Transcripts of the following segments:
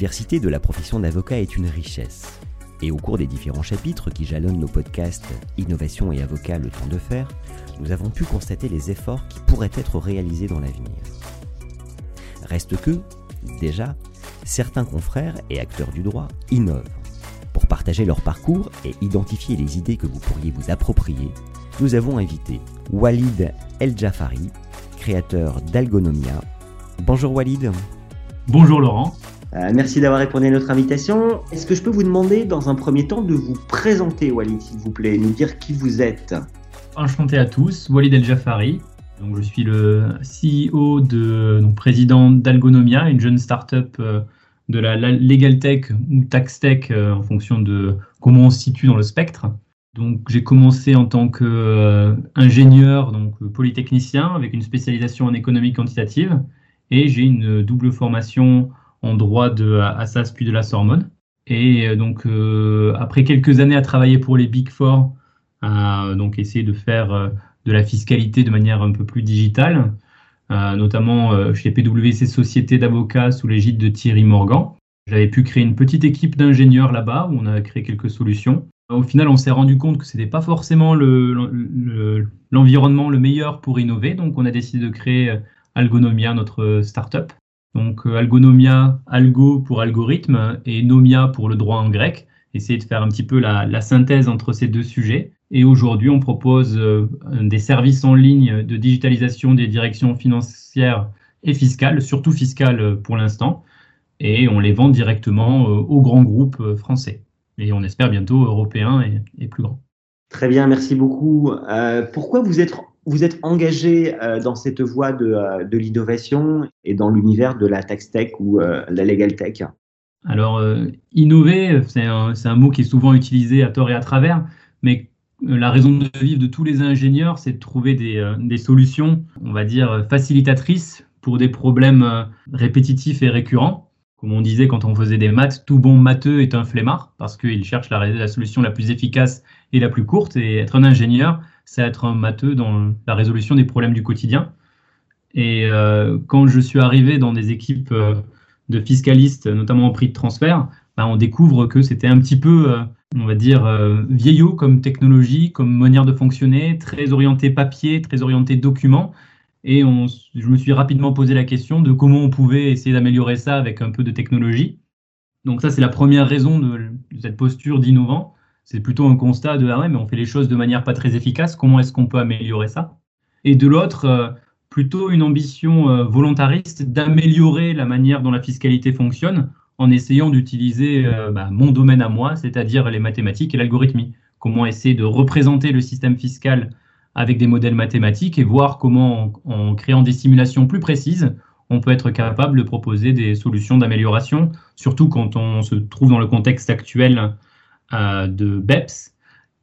Diversité de la profession d'avocat est une richesse. Et au cours des différents chapitres qui jalonnent nos podcasts Innovation et Avocat, le temps de faire, nous avons pu constater les efforts qui pourraient être réalisés dans l'avenir. Reste que, déjà, certains confrères et acteurs du droit innovent. Pour partager leur parcours et identifier les idées que vous pourriez vous approprier, nous avons invité Walid El Jafari, créateur d'Algonomia. Bonjour Walid. Bonjour Laurent. Euh, merci d'avoir répondu à notre invitation. Est-ce que je peux vous demander dans un premier temps de vous présenter Walid, s'il vous plaît, nous dire qui vous êtes? Enchanté à tous, Walid El Jafari. Donc, je suis le CEO de, donc, président d'Algonomia, une jeune start-up euh, de la, legal tech ou tax tech euh, en fonction de comment on se situe dans le spectre. Donc, j'ai commencé en tant qu'ingénieur, donc polytechnicien, avec une spécialisation en économie quantitative, et j'ai une double formation en droit de Assas puis de la Sorbonne. Et euh, donc, euh, après quelques années à travailler pour les Big Four, à donc essayer de faire euh, de la fiscalité de manière un peu plus digitale, notamment chez PwC Société d'avocats sous l'égide de Thierry Morgan. J'avais pu créer une petite équipe d'ingénieurs là-bas où on a créé quelques solutions. Au final, on s'est rendu compte que ce n'était pas forcément l'environnement le, le, meilleur pour innover, donc on a décidé de créer Algonomia, notre startup, donc euh, algonomia, algo pour algorithme et nomia pour le droit en grec. Essayer de faire un petit peu la, synthèse entre ces deux sujets. Et aujourd'hui, on propose euh, des services en ligne de digitalisation des directions financières et fiscales, surtout fiscales euh, pour l'instant, et on les vend directement aux grands groupes français. Et on espère bientôt européens et, plus grands. Très bien, merci beaucoup. pourquoi vous êtes vous êtes engagé euh, dans cette voie de, euh, de l'innovation et dans l'univers de la tax tech ou euh, la legal tech? Alors, innover, c'est un, mot qui est souvent utilisé à tort et à travers, mais la raison de vivre de tous les ingénieurs, c'est de trouver des, des, solutions, on va dire, facilitatrices pour des problèmes répétitifs et récurrents. Comme on disait quand on faisait des maths, tout bon matheux est un flemmard parce qu'il cherche la solution la plus efficace et la plus courte. Et être un ingénieur, c'est être un matheux dans la résolution des problèmes du quotidien. Et euh, quand je suis arrivé dans des équipes euh, de fiscalistes, notamment en prix de transfert, bah, on découvre que c'était un petit peu, euh, on va dire, vieillot comme technologie, comme manière de fonctionner, très orienté papier, très orienté document. Et je me suis rapidement posé la question de comment on pouvait essayer d'améliorer ça avec un peu de technologie. Donc ça, c'est la première raison de cette posture d'innovant c'est plutôt un constat de ah ouais, mais on fait les choses de manière pas très efficace, comment est-ce qu'on peut améliorer ça? Et de l'autre, euh, plutôt une ambition euh, volontariste d'améliorer la manière dont la fiscalité fonctionne en essayant d'utiliser euh, bah, mon domaine à moi, c'est-à-dire les mathématiques et l'algorithmie. Comment essayer de représenter le système fiscal avec des modèles mathématiques et voir comment, en créant des simulations plus précises, on peut être capable de proposer des solutions d'amélioration, surtout quand on se trouve dans le contexte actuel de BEPS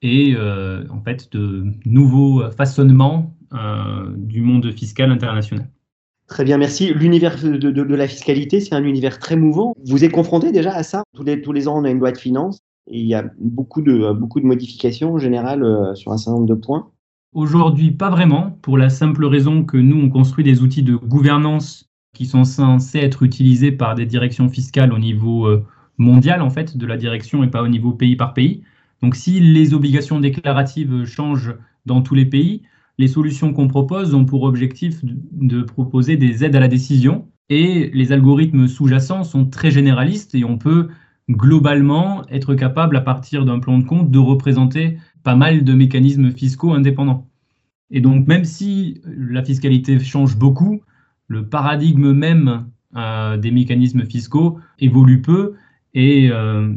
et euh, en fait de nouveaux façonnements euh, du monde fiscal international. Très bien, merci. L'univers de, la fiscalité, c'est un univers très mouvant. Vous êtes confronté déjà à ça tous les, tous les ans, on a une loi de finances et il y a beaucoup de, beaucoup de modifications en général euh, sur un certain nombre de points. Aujourd'hui, pas vraiment, pour la simple raison que nous, on construit des outils de gouvernance qui sont censés être utilisés par des directions fiscales au niveau mondiale en fait de la direction et pas au niveau pays par pays. Donc si les obligations déclaratives changent dans tous les pays, les solutions qu'on propose ont pour objectif de proposer des aides à la décision et les algorithmes sous-jacents sont très généralistes et on peut globalement être capable à partir d'un plan de compte de représenter pas mal de mécanismes fiscaux indépendants. Et donc même si la fiscalité change beaucoup, le paradigme même euh, des mécanismes fiscaux évolue peu et euh,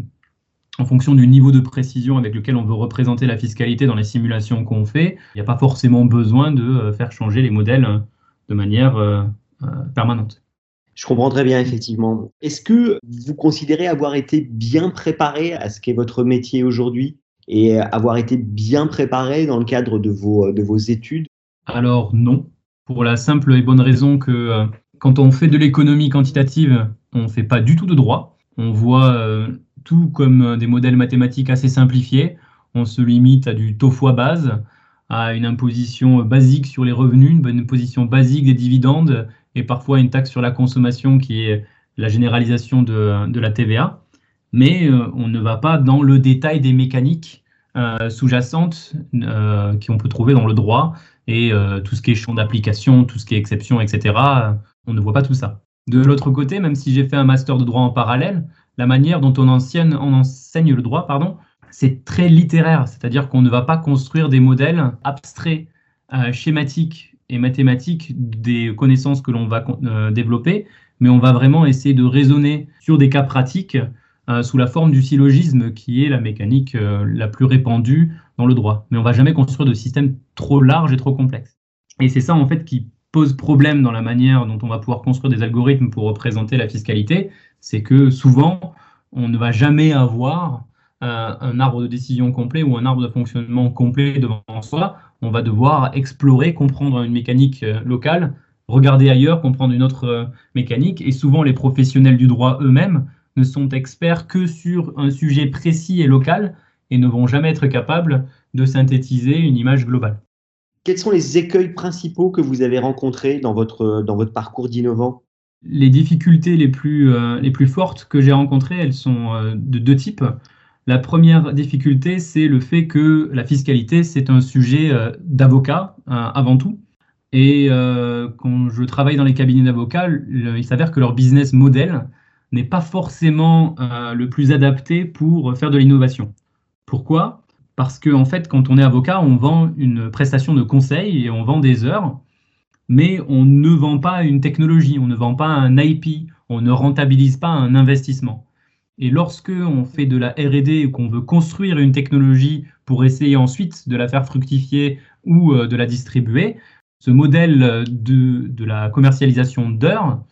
en fonction du niveau de précision avec lequel on veut représenter la fiscalité dans les simulations qu'on fait, il n'y a pas forcément besoin de euh, faire changer les modèles euh, de manière permanente. Je comprends très bien, effectivement. Est-ce que vous considérez avoir été bien préparé à ce qu'est votre métier aujourd'hui et avoir été bien préparé dans le cadre de vos, de vos études? Alors non, pour la simple et bonne raison que euh, quand on fait de l'économie quantitative, on ne fait pas du tout de droit. On voit euh, tout comme des modèles mathématiques assez simplifiés. On se limite à du taux fois base, à une imposition basique sur les revenus, une imposition basique des dividendes et parfois une taxe sur la consommation qui est la généralisation de, la TVA. Mais euh, on ne va pas dans le détail des mécaniques euh, sous-jacentes euh, qu'on peut trouver dans le droit et tout ce qui est champ d'application, tout ce qui est exception, etc. on ne voit pas tout ça. De l'autre côté, même si j'ai fait un master de droit en parallèle, la manière dont on, enseigne, le droit, pardon, c'est très littéraire, c'est-à-dire qu'on ne va pas construire des modèles abstraits, schématiques et mathématiques des connaissances que l'on va euh, développer, mais on va vraiment essayer de raisonner sur des cas pratiques euh, sous la forme du syllogisme, qui est la mécanique euh, la plus répandue dans le droit. Mais on va jamais construire de système trop large et trop complexe. Et c'est ça en fait qui pose problème dans la manière dont on va pouvoir construire des algorithmes pour représenter la fiscalité, c'est que souvent on ne va jamais avoir un arbre de décision complet ou un arbre de fonctionnement complet devant soi on va devoir explorer, comprendre une mécanique euh, locale, regarder ailleurs, comprendre une autre euh, mécanique. Et souvent, les professionnels du droit eux-mêmes ne sont experts que sur un sujet précis et local et ne vont jamais être capables de synthétiser une image globale. Quels sont les écueils principaux que vous avez rencontrés dans votre, parcours d'innovant? Les difficultés les plus, euh, les plus fortes que j'ai rencontrées, elles sont de deux types. La première difficulté, c'est le fait que la fiscalité, c'est un sujet euh, d'avocat euh, avant tout. Et euh, quand je travaille dans les cabinets d'avocats, il s'avère que leur business model n'est pas forcément le plus adapté pour faire de l'innovation. Pourquoi? Parce qu'en en fait, quand on est avocat, on vend une prestation de conseil et on vend des heures, mais on ne vend pas une technologie, on ne vend pas un IP, on ne rentabilise pas un investissement. Et lorsque on fait de la R&D et qu'on veut construire une technologie pour essayer ensuite de la faire fructifier ou euh, de la distribuer, ce modèle de, de la commercialisation d'heures,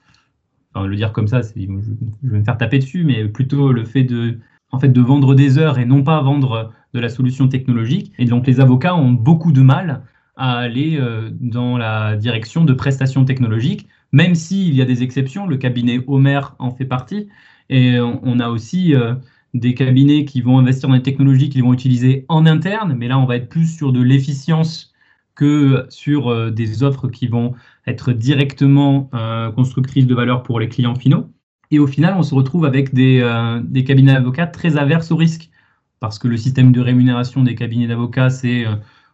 enfin, le dire comme ça, je, vais me faire taper dessus, mais plutôt le fait de, en fait, de vendre des heures et non pas vendre de la solution technologique. Et donc les avocats ont beaucoup de mal à aller euh, dans la direction de prestations technologiques, même s'il y a des exceptions, le cabinet Homer en fait partie, et on a aussi euh, des cabinets qui vont investir dans des technologies qu'ils vont utiliser en interne, mais là, on va être plus sur de l'efficience que sur euh, des offres qui vont être directement constructrices de valeur pour les clients finaux. Et au final, on se retrouve avec des, des cabinets d'avocats très averses au risque, parce que le système de rémunération des cabinets d'avocats, c'est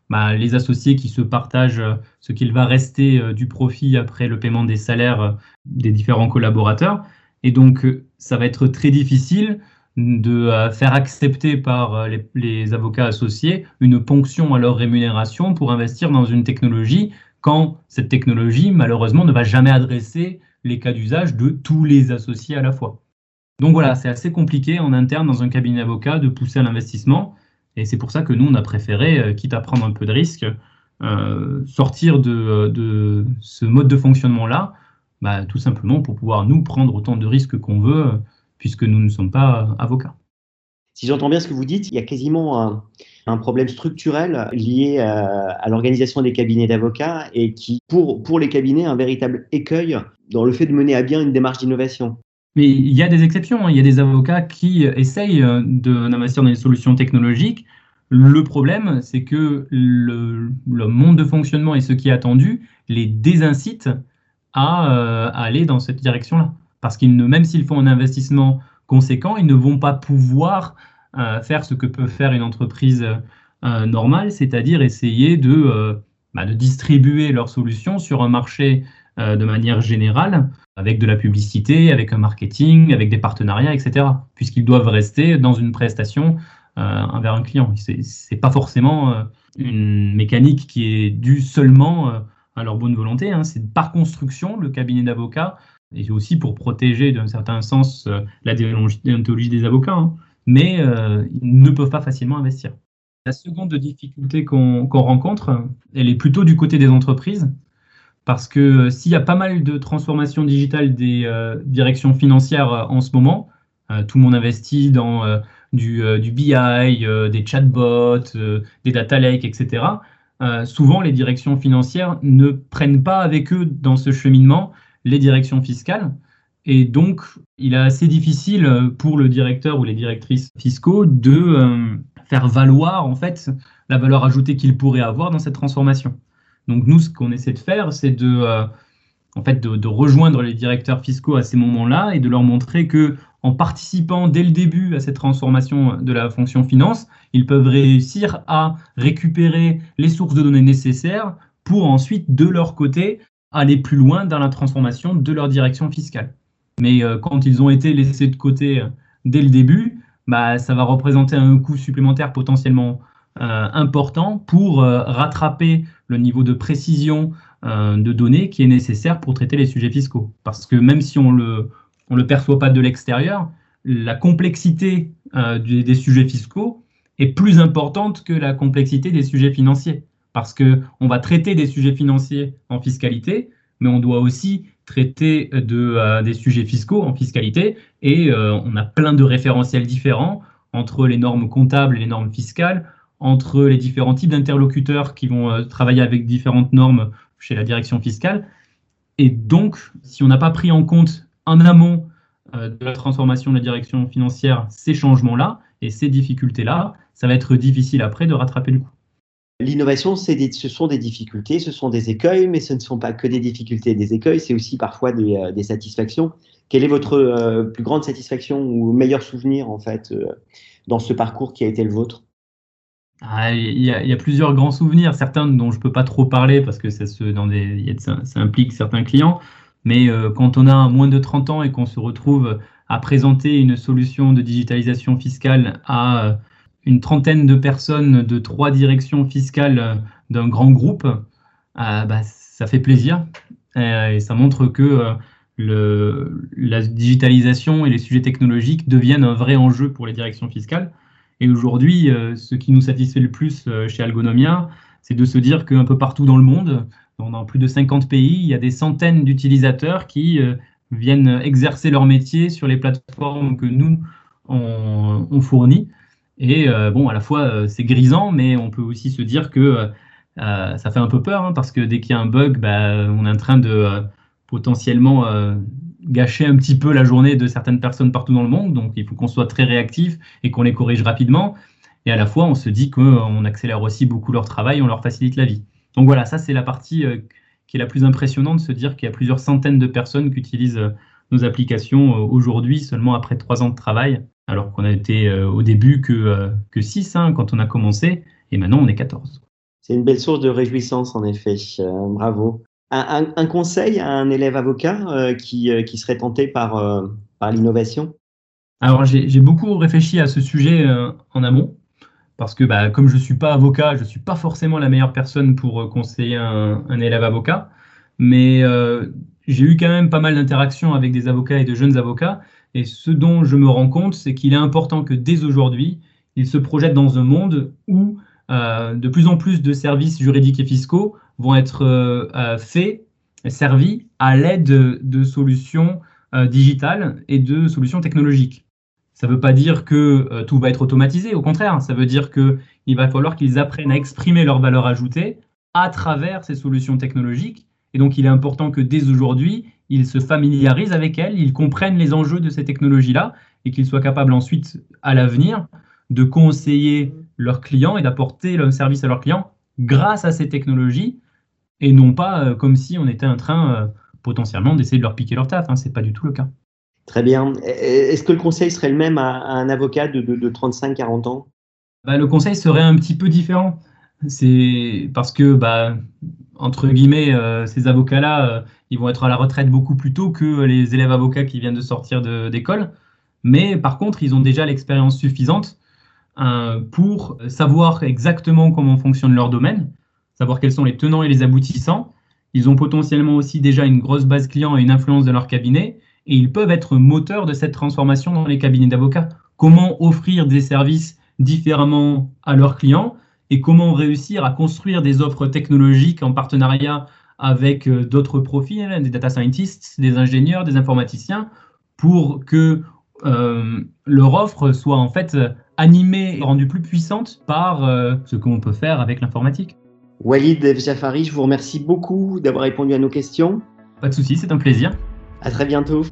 bah, les associés qui se partagent ce qu'il va rester du profit après le paiement des salaires des différents collaborateurs. Et donc, euh, ça va être très difficile de euh, faire accepter par euh, les, avocats associés une ponction à leur rémunération pour investir dans une technologie quand cette technologie, malheureusement, ne va jamais adresser les cas d'usage de tous les associés à la fois. Donc voilà, c'est assez compliqué en interne dans un cabinet d'avocats de pousser à l'investissement. Et c'est pour ça que nous, on a préféré, quitte à prendre un peu de risque, sortir de ce mode de fonctionnement-là bah, tout simplement pour pouvoir nous prendre autant de risques qu'on veut, puisque nous ne sommes pas avocats. Si j'entends bien ce que vous dites, il y a quasiment un, problème structurel lié à, l'organisation des cabinets d'avocats et qui, pour, pour les cabinets, un véritable écueil dans le fait de mener à bien une démarche d'innovation. Mais il y a des exceptions. Hein. Il y a des avocats qui essayent d'investir dans des solutions technologiques. Le problème, c'est que le, le, monde de fonctionnement et ce qui est attendu les désincite euh, à, aller dans cette direction-là. Parce qu'ils même s'ils font un investissement conséquent, ils ne vont pas pouvoir euh, faire ce que peut faire une entreprise euh, normale, c'est-à-dire essayer de, bah, de distribuer leurs solutions sur un marché de manière générale, avec de la publicité, avec un marketing, avec des partenariats, etc. Puisqu'ils doivent rester dans une prestation envers un client. Ce n'est pas forcément une mécanique qui est due seulement à leur bonne volonté. Hein. C'est par construction le cabinet d'avocats et aussi pour protéger d'un certain sens euh, la déontologie des avocats, hein. mais euh, ils ne peuvent pas facilement investir. La seconde difficulté qu'on rencontre, elle est plutôt du côté des entreprises, parce que s'il y a pas mal de transformations digitales des directions financières en ce moment, tout le monde investit dans du, BI, des chatbots, des data lakes, etc. souvent, les directions financières ne prennent pas avec eux dans ce cheminement les directions fiscales. Et donc, il est assez difficile pour le directeur ou les directrices fiscaux de euh, faire valoir en fait la valeur ajoutée qu'ils pourraient avoir dans cette transformation. Donc nous, ce qu'on essaie de faire, c'est de, euh, en fait, de, rejoindre les directeurs fiscaux à ces moments-là et de leur montrer que en participant dès le début à cette transformation de la fonction finance, ils peuvent réussir à récupérer les sources de données nécessaires pour ensuite, de leur côté, aller plus loin dans la transformation de leur direction fiscale. Mais euh, quand ils ont été laissés de côté euh, dès le début, bah, ça va représenter un coût supplémentaire potentiellement euh, important pour rattraper le niveau de précision de données qui est nécessaire pour traiter les sujets fiscaux. Parce que même si on le, on le perçoit pas de l'extérieur, la complexité des, sujets fiscaux est plus importante que la complexité des sujets financiers. Parce qu'on va traiter des sujets financiers en fiscalité, mais on doit aussi traiter de, euh, des sujets fiscaux en fiscalité et euh, on a plein de référentiels différents entre les normes comptables et les normes fiscales, entre les différents types d'interlocuteurs qui vont euh, travailler avec différentes normes chez la direction fiscale. Et donc, si on n'a pas pris en compte en amont de la transformation de la direction financière ces changements-là et ces difficultés-là, ça va être difficile après de rattraper le coup. L'innovation, ce sont des difficultés, ce sont des écueils, mais ce ne sont pas que des difficultés et des écueils, c'est aussi parfois des, euh, satisfactions. Quelle est votre euh, plus grande satisfaction ou meilleur souvenir, en fait, euh, dans ce parcours qui a été le vôtre? Ah, il, y a, plusieurs grands souvenirs, certains dont je ne peux pas trop parler parce que ça, implique certains clients. Mais quand on a moins de 30 ans et qu'on se retrouve à présenter une solution de digitalisation fiscale à une trentaine de personnes de trois directions fiscales euh, d'un grand groupe, euh, bah, ça fait plaisir euh, et ça montre que la digitalisation et les sujets technologiques deviennent un vrai enjeu pour les directions fiscales. Et aujourd'hui, ce qui nous satisfait le plus chez Algonomia, c'est de se dire qu'un peu partout dans le monde, dans plus de 50 pays, il y a des centaines d'utilisateurs qui viennent exercer leur métier sur les plateformes que nous, on, on fournit. Et euh, bon, à la fois, euh, c'est grisant, mais on peut aussi se dire que euh, ça fait un peu peur, hein, parce que dès qu'il y a un bug, bah, on est en train de potentiellement gâcher un petit peu la journée de certaines personnes partout dans le monde. Donc, il faut qu'on soit très réactif et qu'on les corrige rapidement. Et à la fois, on se dit qu'on accélère aussi beaucoup leur travail, on leur facilite la vie. Donc voilà, ça, c'est la partie qui est la plus impressionnante, de se dire qu'il y a plusieurs centaines de personnes qui utilisent nos applications aujourd'hui, seulement après trois ans de travail alors qu'on a été euh, au début que, euh, que 6 hein, quand on a commencé, et maintenant on est 14. C'est une belle source de réjouissance, en effet. Euh, bravo. Un, conseil à un élève avocat qui, qui, serait tenté par, par l'innovation? Alors, j'ai beaucoup réfléchi à ce sujet en amont, parce que bah, comme je ne suis pas avocat, je ne suis pas forcément la meilleure personne pour conseiller un, un élève avocat, mais j'ai eu quand même pas mal d'interactions avec des avocats et de jeunes avocats, et ce dont je me rends compte, c'est qu'il est important que dès aujourd'hui, ils se projettent dans un monde où euh, de plus en plus de services juridiques et fiscaux vont être euh, euh, faits, servis à l'aide de, solutions digitales et de solutions technologiques. Ça ne veut pas dire que tout va être automatisé, au contraire, ça veut dire qu'il va falloir qu'ils apprennent à exprimer leur valeur ajoutée à travers ces solutions technologiques. Et donc, il est important que dès aujourd'hui, ils se familiarisent avec elles, ils comprennent les enjeux de ces technologies-là et qu'ils soient capables ensuite, à l'avenir, de conseiller leurs clients et d'apporter le service à leurs clients grâce à ces technologies et non pas euh, comme si on était en train euh, potentiellement d'essayer de leur piquer leur taf. Hein. Ce n'est pas du tout le cas. Très bien. Est-ce que le conseil serait le même à, un avocat de, de, 35-40 ans? Bah, Le conseil serait un petit peu différent. C'est parce que bah, entre guillemets, euh, ces avocats-là, euh, ils vont être à la retraite beaucoup plus tôt que les élèves avocats qui viennent de sortir d'école. Mais par contre, ils ont déjà l'expérience suffisante euh, pour savoir exactement comment fonctionne leur domaine, savoir quels sont les tenants et les aboutissants. Ils ont potentiellement aussi déjà une grosse base client et une influence de leur cabinet, et ils peuvent être moteurs de cette transformation dans les cabinets d'avocats. Comment offrir des services différemment à leurs clients et comment réussir à construire des offres technologiques en partenariat avec d'autres profils, hein, des data scientists, des ingénieurs, des informaticiens, pour que leur offre soit en fait animée et rendue plus puissante par ce qu'on peut faire avec l'informatique. Walid Jafari, je vous remercie beaucoup d'avoir répondu à nos questions. Pas de souci, c'est un plaisir. À très bientôt.